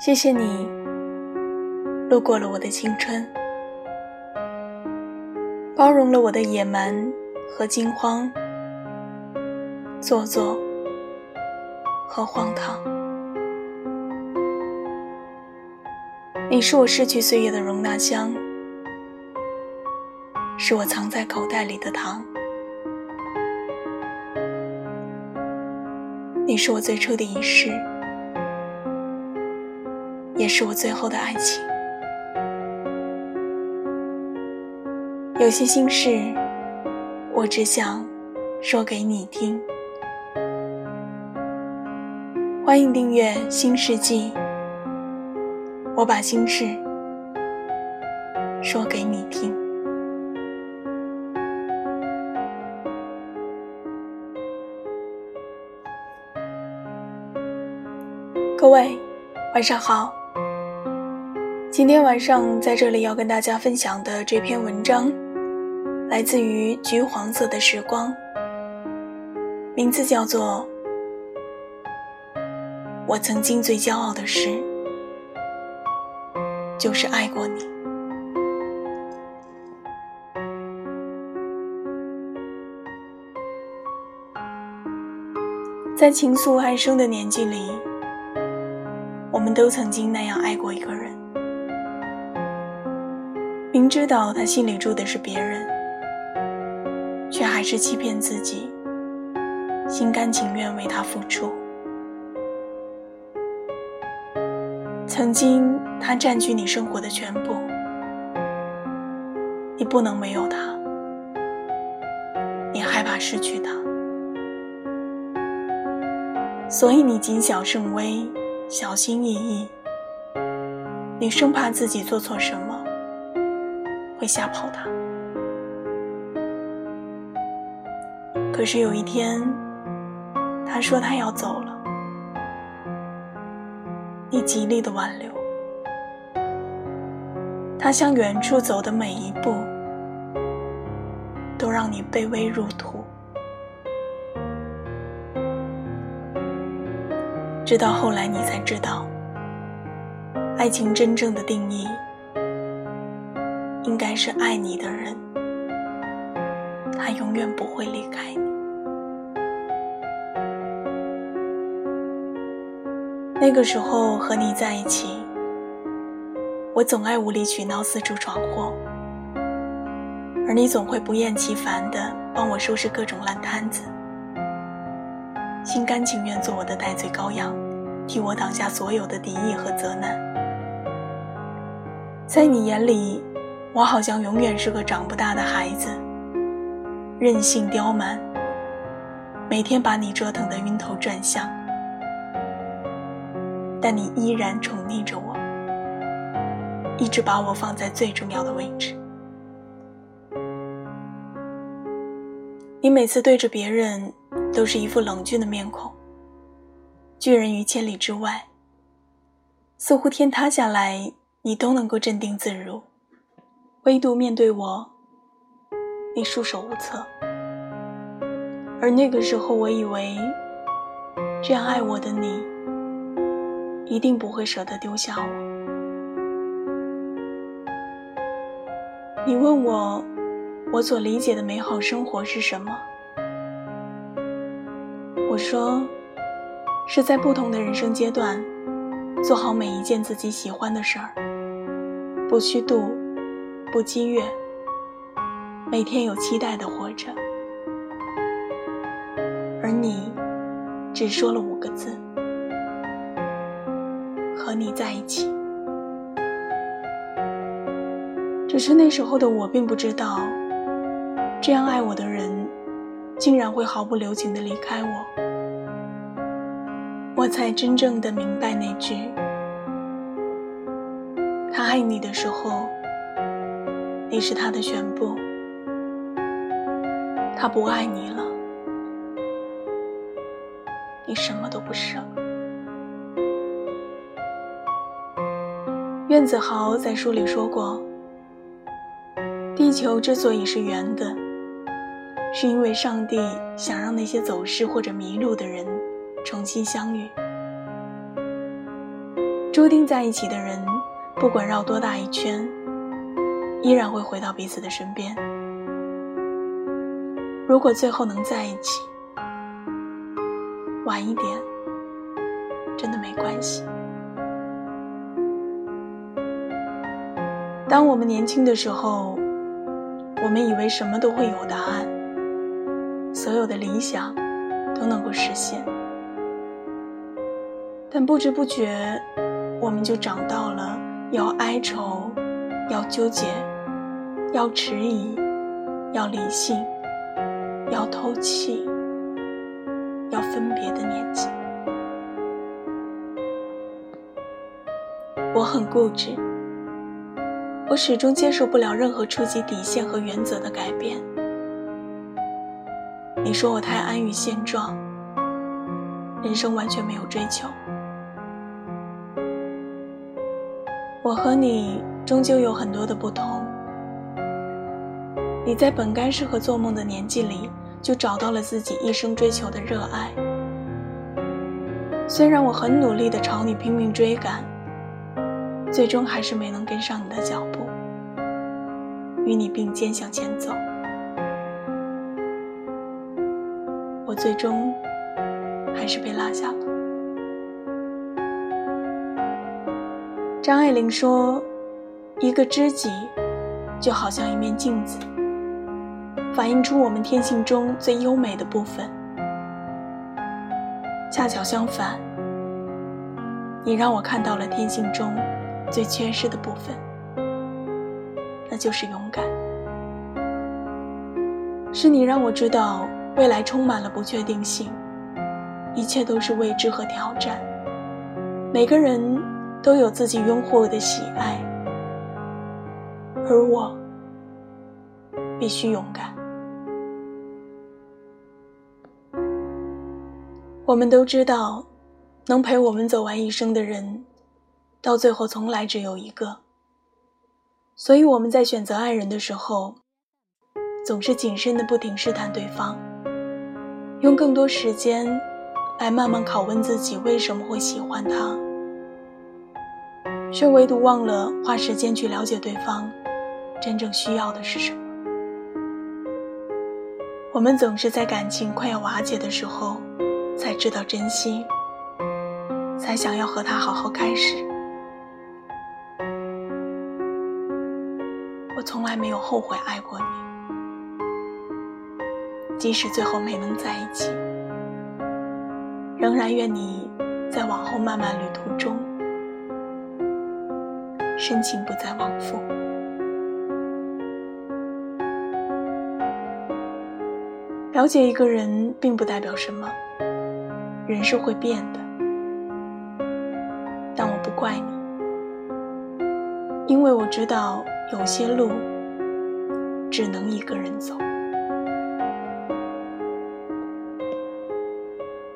谢谢你路过了我的青春，包容了我的野蛮和惊慌、做作和荒唐。你是我逝去岁月的容纳箱，是我藏在口袋里的糖。你是我最初的仪式，也是我最后的爱情。有些心事，我只想说给你听。欢迎订阅《新世纪》，我把心事说给你听。各位，晚上好。今天晚上在这里要跟大家分享的这篇文章，来自于橘黄色的时光，名字叫做《我曾经最骄傲的事，就是爱过你》。在情愫暗生的年纪里。我们都曾经那样爱过一个人，知道他心里住的是别人，却还是欺骗自己，心甘情愿为他付出。曾经他占据你生活的全部，你不能没有他，你害怕失去他，所以你谨小慎微。小心翼翼，你生怕自己做错什么，会吓跑他。可是有一天，他说他要走了，你极力的挽留，他向远处走的每一步，都让你卑微入土。直到后来，你才知道，爱情真正的定义，应该是爱你的人，他永远不会离开你。那个时候和你在一起，我总爱无理取闹，四处闯祸，而你总会不厌其烦地帮我收拾各种烂摊子。心甘情愿做我的戴罪羔羊，替我挡下所有的敌意和责难。在你眼里，我好像永远是个长不大的孩子，任性刁蛮，每天把你折腾得晕头转向。但你依然宠溺着我，一直把我放在最重要的位置。你每次对着别人。都是一副冷峻的面孔，拒人于千里之外。似乎天塌下来，你都能够镇定自如，唯独面对我，你束手无策。而那个时候，我以为，这样爱我的你，一定不会舍得丢下我。你问我，我所理解的美好生活是什么？我说，是在不同的人生阶段，做好每一件自己喜欢的事儿，不虚度，不激越，每天有期待的活着。而你，只说了五个字：和你在一起。只是那时候的我并不知道，这样爱我的人。竟然会毫不留情地离开我，我才真正的明白那句：他爱你的时候，你是他的全部；他不爱你了，你什么都不剩。苑子豪在书里说过：“地球之所以是圆的。”是因为上帝想让那些走失或者迷路的人重新相遇。注定在一起的人，不管绕多大一圈，依然会回到彼此的身边。如果最后能在一起，晚一点，真的没关系。当我们年轻的时候，我们以为什么都会有答案，所有的理想都能够实现，但不知不觉，我们就长到了要哀愁、要纠结、要迟疑、要理性、要透气、要分别的年纪。我很固执。我始终接受不了任何触及底线和原则的改变。你说我太安于现状，人生完全没有追求。我和你终究有很多的不同。你在本该适合做梦的年纪里，就找到了自己一生追求的热爱。虽然我很努力的朝你拼命追赶。最终还是没能跟上你的脚步，与你并肩向前走。我最终还是被落下了。张爱玲说：“一个知己，就好像一面镜子，反映出我们天性中最优美的部分。恰巧相反，你让我看到了天性中。”最缺失的部分，那就是勇敢。是你让我知道，未来充满了不确定性，一切都是未知和挑战。每个人都有自己拥护的喜爱，而我必须勇敢。我们都知道，能陪我们走完一生的人。到最后，从来只有一个。所以我们在选择爱人的时候，总是谨慎的不停试探对方，用更多时间来慢慢拷问自己为什么会喜欢他，却唯独忘了花时间去了解对方真正需要的是什么。我们总是在感情快要瓦解的时候，才知道珍惜，才想要和他好好开始。我从来没有后悔爱过你，即使最后没能在一起，仍然愿你在往后漫漫旅途中，深情不再往复。了解一个人并不代表什么，人是会变的，但我不怪你，因为我知道。有些路只能一个人走。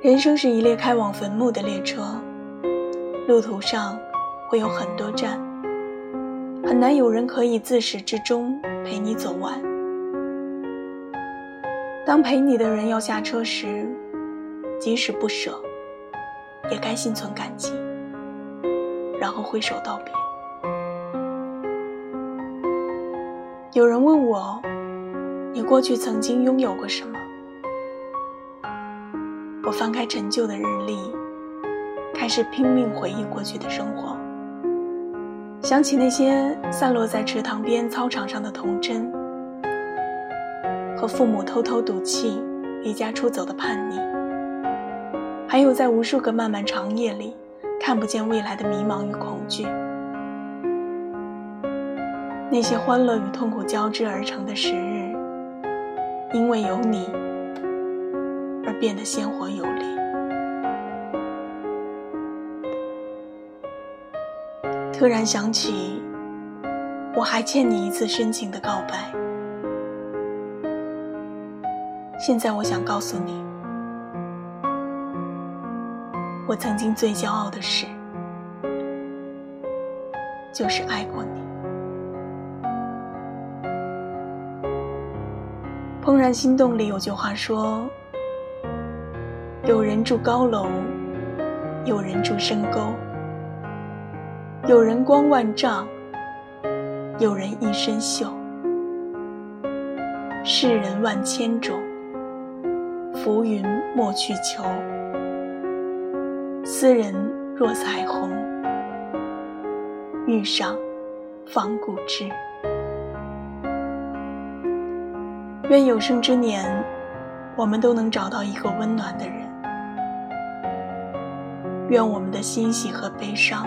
人生是一列开往坟墓的列车，路途上会有很多站，很难有人可以自始至终陪你走完。当陪你的人要下车时，即使不舍，也该心存感激，然后挥手道别。有人问我：“你过去曾经拥有过什么？”我翻开陈旧的日历，开始拼命回忆过去的生活。想起那些散落在池塘边操场上的童真，和父母偷偷赌气离家出走的叛逆，还有在无数个漫漫长夜里看不见未来的迷茫与恐惧。那些欢乐与痛苦交织而成的时日，因为有你而变得鲜活有力。突然想起，我还欠你一次深情的告白。现在我想告诉你，我曾经最骄傲的事，就是爱过你。《怦然心动》里有句话说：“有人住高楼，有人住深沟，有人光万丈，有人一身锈。世人万千种，浮云莫去求。斯人若彩虹，遇上方固知。愿有生之年，我们都能找到一个温暖的人。愿我们的欣喜和悲伤。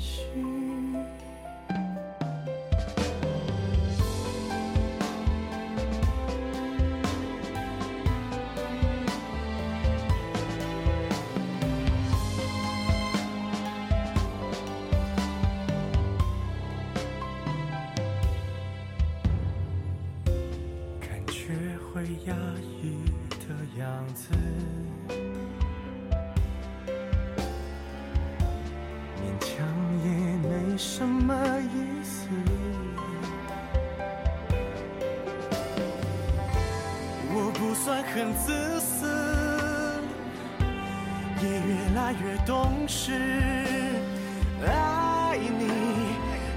心不算很自私，也越来越懂事。爱你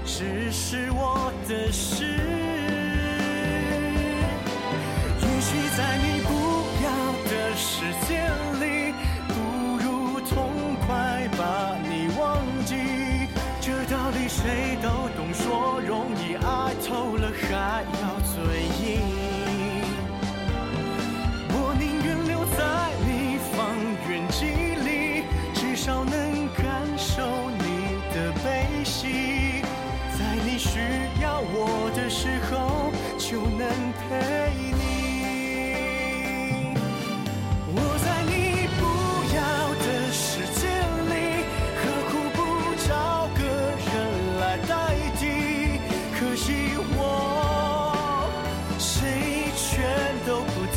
只是我的事。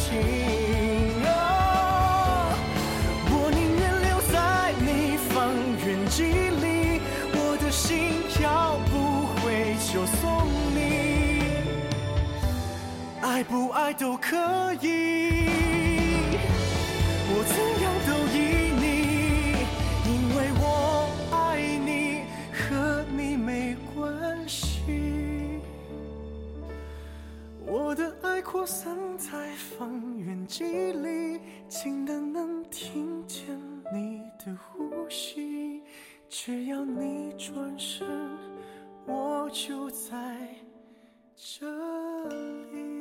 情。啊我宁愿留在你方圆几里，我的心要不回就送你，爱不爱都可以。我怎样我散在方圆几里，近的能听见你的呼吸。只要你转身，我就在这里。